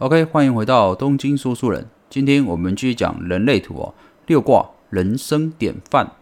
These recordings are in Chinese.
OK，欢迎回到东京说书人。今天我们继续讲人类图哦，六卦人生典范。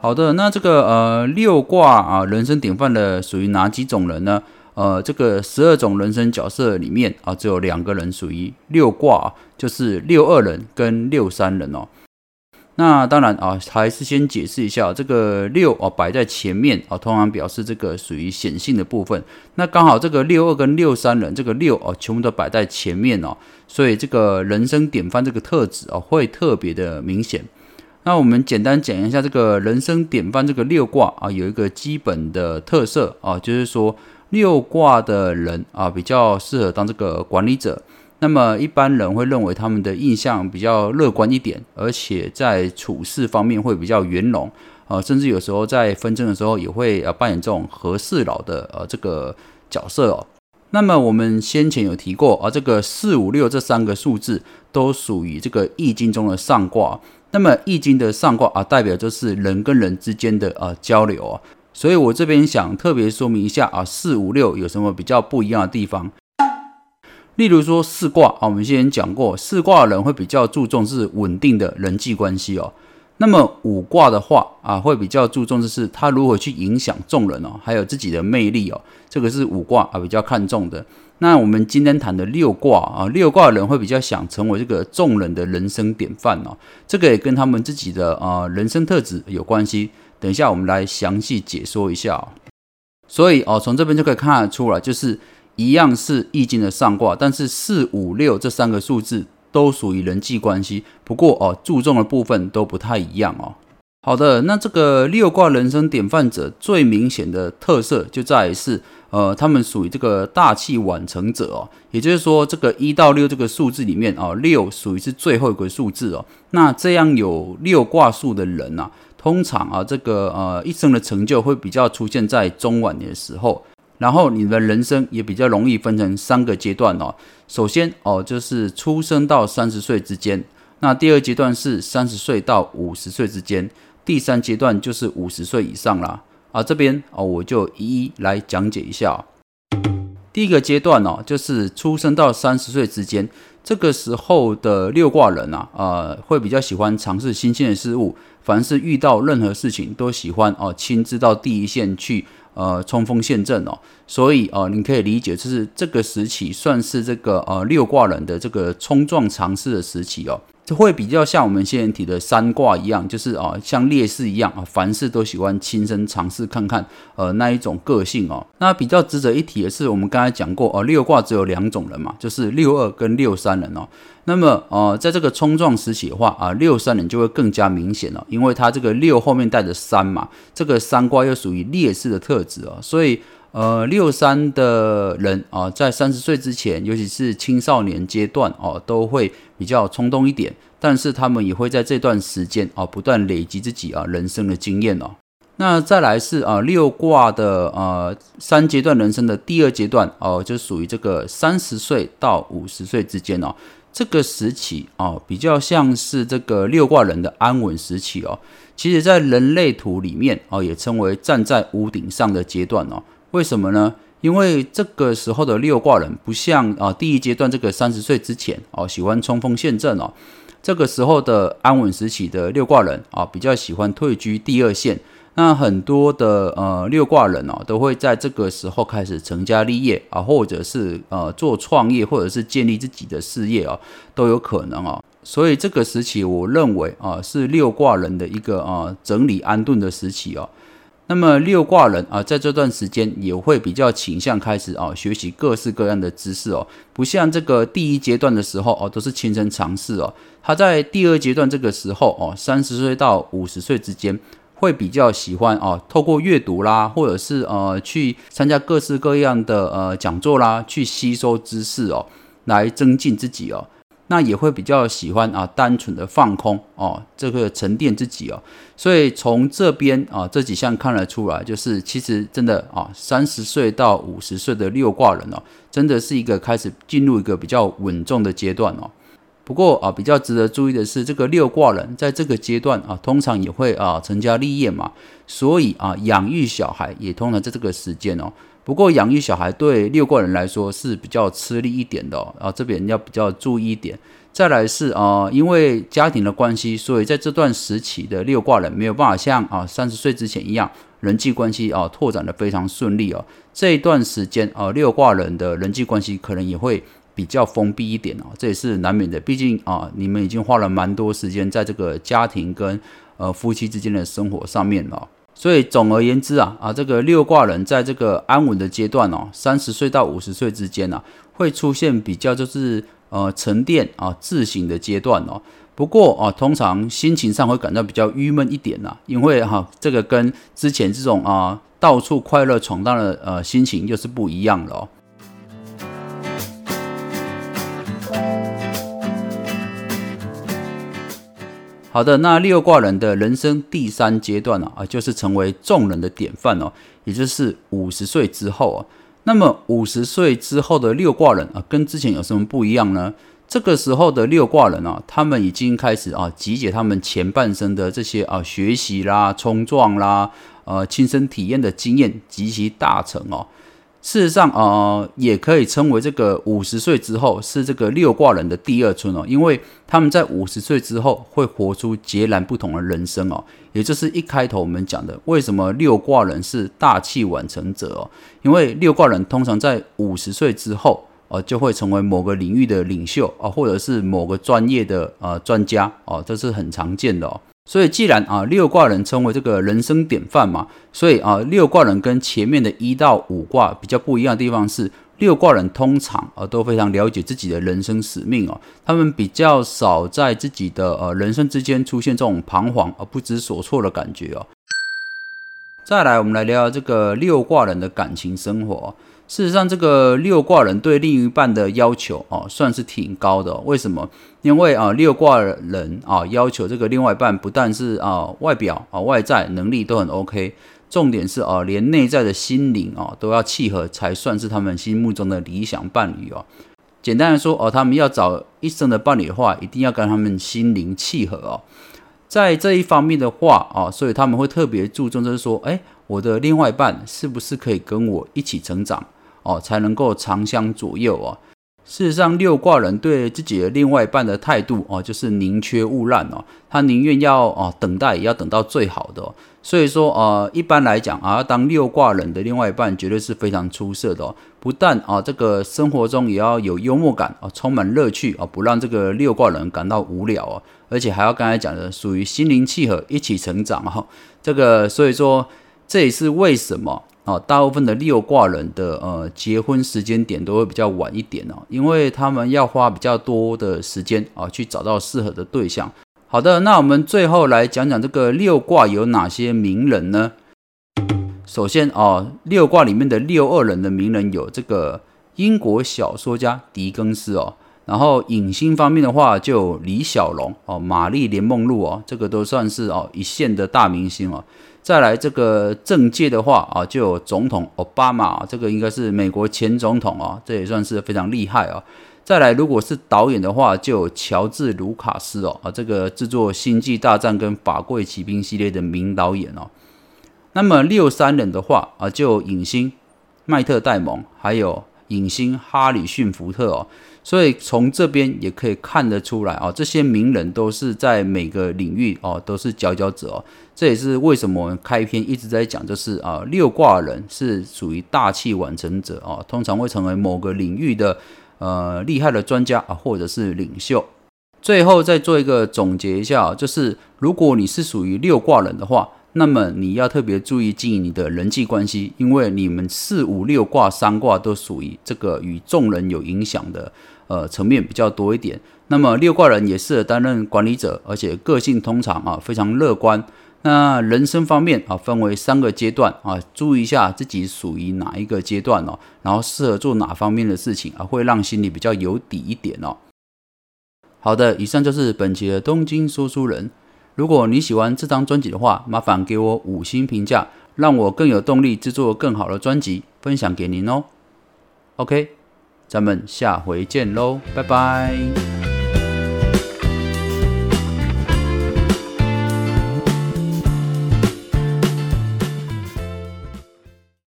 好的，那这个呃六卦啊，人生典范的属于哪几种人呢？呃，这个十二种人生角色里面啊，只有两个人属于六卦，就是六二人跟六三人哦。那当然啊，还是先解释一下，这个六哦摆在前面啊，通常表示这个属于显性的部分。那刚好这个六二跟六三人，这个六哦全部都摆在前面哦，所以这个人生典范这个特质啊，会特别的明显。那我们简单讲一下这个人生典范这个六卦啊，有一个基本的特色啊，就是说六卦的人啊，比较适合当这个管理者。那么一般人会认为他们的印象比较乐观一点，而且在处事方面会比较圆融啊，甚至有时候在纷争的时候也会呃扮演这种和事佬的呃这个角色哦。那么我们先前有提过啊，这个四五六这三个数字都属于这个易经中的上卦。那么易经的上卦啊，代表就是人跟人之间的呃交流啊，所以我这边想特别说明一下啊，四五六有什么比较不一样的地方？例如说四卦啊，我们之前讲过，四卦的人会比较注重是稳定的人际关系哦。那么五卦的话啊，会比较注重的是他如何去影响众人哦，还有自己的魅力哦，这个是五卦啊比较看重的。那我们今天谈的六卦啊，六卦人会比较想成为这个众人的人生典范哦，这个也跟他们自己的啊人生特质有关系。等一下我们来详细解说一下。所以哦，从这边就可以看得出来，就是一样是易经的上卦，但是四五六这三个数字。都属于人际关系，不过哦，注重的部分都不太一样哦。好的，那这个六卦人生典范者最明显的特色就在于是，呃，他们属于这个大器晚成者哦。也就是说，这个一到六这个数字里面啊，六属于是最后一个数字哦。那这样有六卦数的人呐，通常啊，这个呃一生的成就会比较出现在中晚年的时候。然后你的人生也比较容易分成三个阶段哦。首先哦，就是出生到三十岁之间；那第二阶段是三十岁到五十岁之间；第三阶段就是五十岁以上啦。啊，这边哦，我就一一来讲解一下。第一个阶段哦，就是出生到三十岁之间，这个时候的六卦人啊，呃，会比较喜欢尝试新鲜的事物，凡是遇到任何事情都喜欢哦，亲自到第一线去。呃，冲锋陷阵哦，所以呃，你可以理解，就是这个时期算是这个呃六卦人的这个冲撞尝试的时期哦。就会比较像我们先前提的三卦一样，就是啊，像烈士一样啊，凡事都喜欢亲身尝试看看，呃，那一种个性哦。那比较值得一提的是，我们刚才讲过，哦，六卦只有两种人嘛，就是六二跟六三人哦。那么，呃，在这个冲撞时期的话啊，六三人就会更加明显了，因为它这个六后面带着三嘛，这个三卦又属于烈士的特质哦，所以。呃，六三的人啊，在三十岁之前，尤其是青少年阶段哦，都会比较冲动一点。但是他们也会在这段时间啊，不断累积自己啊人生的经验哦。那再来是啊，六卦的呃三阶段人生的第二阶段哦，就属于这个三十岁到五十岁之间哦。这个时期哦，比较像是这个六卦人的安稳时期哦。其实，在人类图里面哦，也称为站在屋顶上的阶段哦。为什么呢？因为这个时候的六卦人不像啊第一阶段这个三十岁之前哦喜欢冲锋陷阵哦，这个时候的安稳时期的六卦人啊比较喜欢退居第二线。那很多的呃六卦人哦都会在这个时候开始成家立业啊，或者是呃做创业，或者是建立自己的事业哦，都有可能哦。所以这个时期我认为啊是六卦人的一个啊整理安顿的时期哦。那么六卦人啊，在这段时间也会比较倾向开始啊学习各式各样的知识哦，不像这个第一阶段的时候哦，都是亲身尝试哦。他在第二阶段这个时候哦，三十岁到五十岁之间，会比较喜欢哦，透过阅读啦，或者是呃去参加各式各样的呃讲座啦，去吸收知识哦，来增进自己哦。那也会比较喜欢啊，单纯的放空哦，这个沉淀自己哦，所以从这边啊这几项看得出来，就是其实真的啊，三十岁到五十岁的六卦人哦，真的是一个开始进入一个比较稳重的阶段哦。不过啊，比较值得注意的是，这个六卦人在这个阶段啊，通常也会啊成家立业嘛，所以啊，养育小孩也通常在这个时间哦。不过养育小孩对六卦人来说是比较吃力一点的哦，啊，这边要比较注意一点。再来是啊，因为家庭的关系，所以在这段时期的六卦人没有办法像啊三十岁之前一样，人际关系啊拓展的非常顺利哦。这一段时间啊，六卦人的人际关系可能也会。比较封闭一点哦，这也是难免的。毕竟啊，你们已经花了蛮多时间在这个家庭跟呃夫妻之间的生活上面了。所以总而言之啊啊，这个六卦人在这个安稳的阶段哦，三十岁到五十岁之间呢，会出现比较就是呃沉淀啊自省的阶段哦。不过啊，通常心情上会感到比较郁闷一点呐，因为哈这个跟之前这种啊到处快乐闯荡的呃心情又是不一样了哦。好的，那六卦人的人生第三阶段呢啊，就是成为众人的典范哦，也就是五十岁之后啊。那么五十岁之后的六卦人啊，跟之前有什么不一样呢？这个时候的六卦人啊，他们已经开始啊，集结他们前半生的这些啊学习啦、冲撞啦、呃亲身体验的经验及其大成哦。事实上，呃，也可以称为这个五十岁之后是这个六卦人的第二春哦，因为他们在五十岁之后会活出截然不同的人生哦，也就是一开头我们讲的，为什么六卦人是大器晚成者哦？因为六卦人通常在五十岁之后，呃，就会成为某个领域的领袖啊，或者是某个专业的呃专家哦，这是很常见的哦。所以，既然啊六卦人称为这个人生典范嘛，所以啊六卦人跟前面的一到五卦比较不一样的地方是，六卦人通常啊都非常了解自己的人生使命哦，他们比较少在自己的呃人生之间出现这种彷徨而不知所措的感觉哦。再来，我们来聊聊这个六卦人的感情生活。事实上，这个六卦人对另一半的要求哦，算是挺高的。为什么？因为啊，六卦人啊，要求这个另外一半不但是啊外表啊外在能力都很 OK，重点是啊连内在的心灵啊都要契合，才算是他们心目中的理想伴侣哦。简单来说哦，他们要找一生的伴侣的话，一定要跟他们心灵契合哦。在这一方面的话啊，所以他们会特别注重，就是说，哎，我的另外一半是不是可以跟我一起成长？哦，才能够长相左右哦。事实上，六卦人对自己的另外一半的态度哦，就是宁缺毋滥哦。他宁愿要哦等待，也要等到最好的哦。所以说，呃，一般来讲啊，当六卦人的另外一半绝对是非常出色的哦。不但啊，这个生活中也要有幽默感啊，充满乐趣啊，不让这个六卦人感到无聊啊。而且还要刚才讲的，属于心灵契合，一起成长哈。这个，所以说这也是为什么。哦，大部分的六卦人的呃结婚时间点都会比较晚一点哦，因为他们要花比较多的时间啊去找到适合的对象。好的，那我们最后来讲讲这个六卦有哪些名人呢？首先哦，六卦里面的六二人的名人有这个英国小说家狄更斯哦，然后影星方面的话就李小龙哦、玛丽莲梦露哦，这个都算是哦一线的大明星哦。再来这个政界的话啊，就有总统奥巴马，这个应该是美国前总统哦，这也算是非常厉害啊。再来，如果是导演的话，就有乔治卢卡斯哦，啊，这个制作《星际大战》跟《法贵骑兵》系列的名导演哦。那么六三人的话啊，就影星迈特戴蒙，还有影星哈里逊福特哦。所以从这边也可以看得出来啊，这些名人都是在每个领域哦都是佼佼者哦。这也是为什么我们开篇一直在讲，就是啊六卦人是属于大器晚成者哦，通常会成为某个领域的呃厉害的专家啊，或者是领袖。最后再做一个总结一下，就是如果你是属于六卦人的话。那么你要特别注意经营你的人际关系，因为你们四五六卦三卦都属于这个与众人有影响的呃层面比较多一点。那么六卦人也适合担任管理者，而且个性通常啊非常乐观。那人生方面啊分为三个阶段啊，注意一下自己属于哪一个阶段哦，然后适合做哪方面的事情啊，会让心里比较有底一点哦。好的，以上就是本期的东京说书人。如果你喜欢这张专辑的话，麻烦给我五星评价，让我更有动力制作更好的专辑，分享给您哦。OK，咱们下回见喽，拜拜。